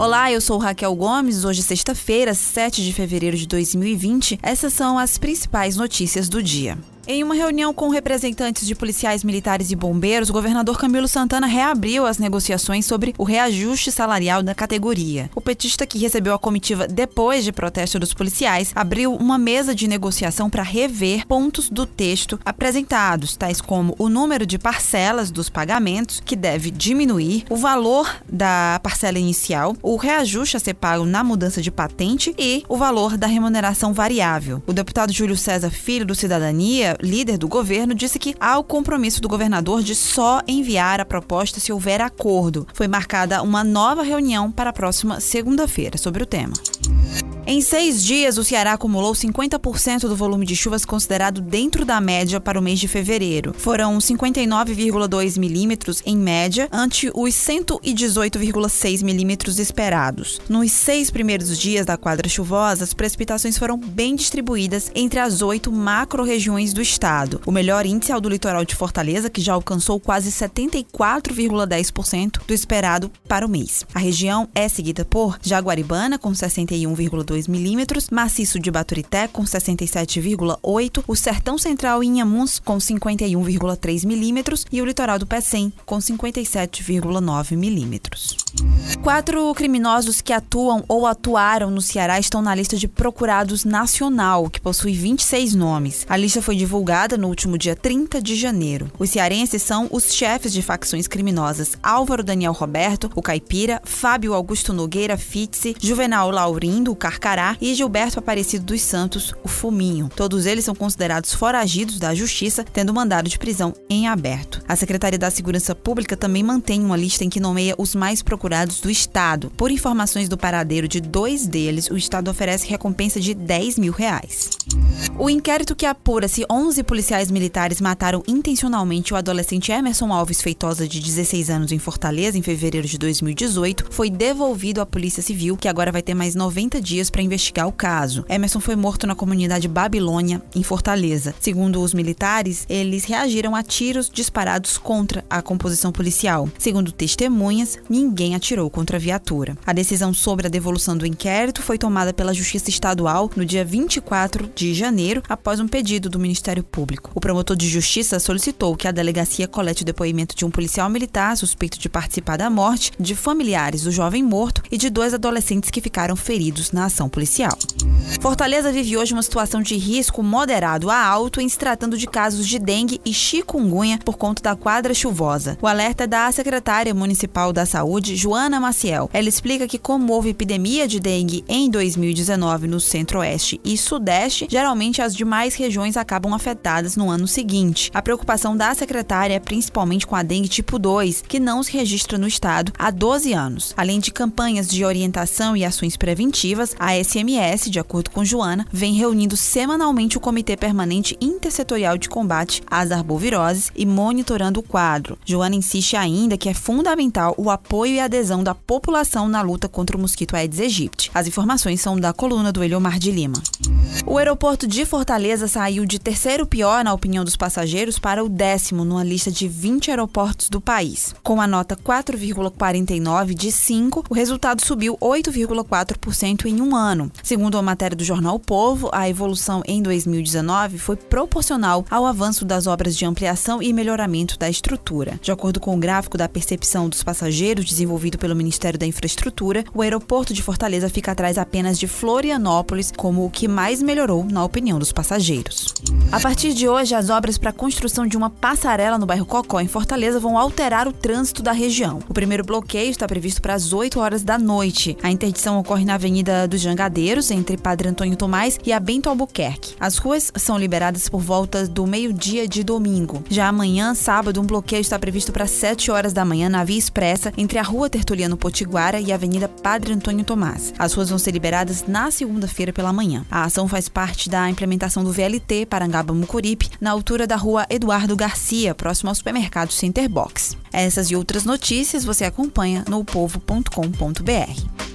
Olá, eu sou Raquel Gomes. Hoje, sexta-feira, 7 de fevereiro de 2020. Essas são as principais notícias do dia. Em uma reunião com representantes de policiais militares e bombeiros, o governador Camilo Santana reabriu as negociações sobre o reajuste salarial da categoria. O petista, que recebeu a comitiva depois de protesto dos policiais, abriu uma mesa de negociação para rever pontos do texto apresentados, tais como o número de parcelas dos pagamentos, que deve diminuir, o valor da parcela inicial, o reajuste a ser pago na mudança de patente e o valor da remuneração variável. O deputado Júlio César Filho, do Cidadania, líder do governo, disse que há o compromisso do governador de só enviar a proposta se houver acordo. Foi marcada uma nova reunião para a próxima segunda-feira sobre o tema. Em seis dias, o Ceará acumulou 50% do volume de chuvas considerado dentro da média para o mês de fevereiro. Foram 59,2 milímetros em média, ante os 118,6 milímetros esperados. Nos seis primeiros dias da quadra chuvosa, as precipitações foram bem distribuídas entre as oito macro-regiões do estado. O melhor índice é o do litoral de Fortaleza, que já alcançou quase 74,10% do esperado para o mês. A região é seguida por Jaguaribana, com 61,2 2 milímetros, Maciço de Baturité com 67,8, o Sertão Central em Inhamuns com 51,3 milímetros e o Litoral do Pecém com 57,9 milímetros. Quatro criminosos que atuam ou atuaram no Ceará estão na lista de procurados nacional, que possui 26 nomes. A lista foi divulgada no último dia 30 de janeiro. Os cearenses são os chefes de facções criminosas Álvaro Daniel Roberto, o Caipira, Fábio Augusto Nogueira Fitze, Juvenal Laurindo, o Carcará e Gilberto Aparecido dos Santos, o Fuminho. Todos eles são considerados foragidos da justiça, tendo mandado de prisão em aberto. A Secretaria da Segurança Pública também mantém uma lista em que nomeia os mais procurados do Estado. Por informações do paradeiro de dois deles, o Estado oferece recompensa de 10 mil reais. O inquérito que apura se 11 policiais militares mataram intencionalmente o adolescente Emerson Alves Feitosa, de 16 anos, em Fortaleza, em fevereiro de 2018, foi devolvido à Polícia Civil, que agora vai ter mais 90 dias para investigar o caso. Emerson foi morto na comunidade Babilônia, em Fortaleza. Segundo os militares, eles reagiram a tiros disparados contra a composição policial. Segundo testemunhas, ninguém atirou contra a viatura. A decisão sobre a devolução do inquérito foi tomada pela Justiça Estadual no dia 24 de janeiro, após um pedido do Ministério Público. O promotor de justiça solicitou que a delegacia colete o depoimento de um policial militar suspeito de participar da morte de familiares do jovem morto e de dois adolescentes que ficaram feridos na ação policial. Fortaleza vive hoje uma situação de risco moderado a alto em se tratando de casos de dengue e chikungunya por conta da quadra chuvosa. O alerta é da secretária municipal da Saúde, Joana Maciel. Ela explica que, como houve epidemia de dengue em 2019 no centro-oeste e sudeste, geralmente as demais regiões acabam afetadas no ano seguinte. A preocupação da secretária é principalmente com a dengue tipo 2, que não se registra no estado há 12 anos. Além de campanhas de orientação e ações preventivas, a SMS, de acordo com Joana, vem reunindo semanalmente o Comitê Permanente Intersetorial de Combate às Arboviroses e monitorando o quadro. Joana insiste ainda que é fundamental o apoio e adesão da população na luta contra o mosquito Aedes aegypti. As informações são da coluna do Eliomar de Lima. O aeroporto de Fortaleza saiu de terceiro pior na opinião dos passageiros para o décimo numa lista de 20 aeroportos do país. Com a nota 4,49 de 5, o resultado subiu 8,4% em um ano. Segundo a matéria do jornal o Povo, a evolução em 2019 foi proporcional ao avanço das obras de ampliação e melhoramento da estrutura. De acordo com o gráfico da percepção dos passageiros desenvolvido pelo Ministério da Infraestrutura, o aeroporto de Fortaleza fica atrás apenas de Florianópolis como o que mais melhorou na opinião dos passageiros. A partir de hoje, as obras para a construção de uma passarela no bairro Cocó, em Fortaleza, vão alterar o trânsito da região. O primeiro bloqueio está previsto para as 8 horas da noite. A interdição ocorre na Avenida dos Jangadeiros, entre Padre Antônio Tomás e a Bento Albuquerque. As ruas são liberadas por volta do meio-dia de domingo. Já amanhã, sábado, um bloqueio está previsto para 7 horas da manhã na Via Expressa, entre a Rua Tertuliano no Potiguara e Avenida Padre Antônio Tomás. As ruas vão ser liberadas na segunda-feira pela manhã. A ação faz parte da implementação do VLT Parangaba Mucuripe, na altura da rua Eduardo Garcia, próximo ao supermercado Center Box. Essas e outras notícias você acompanha no povo.com.br.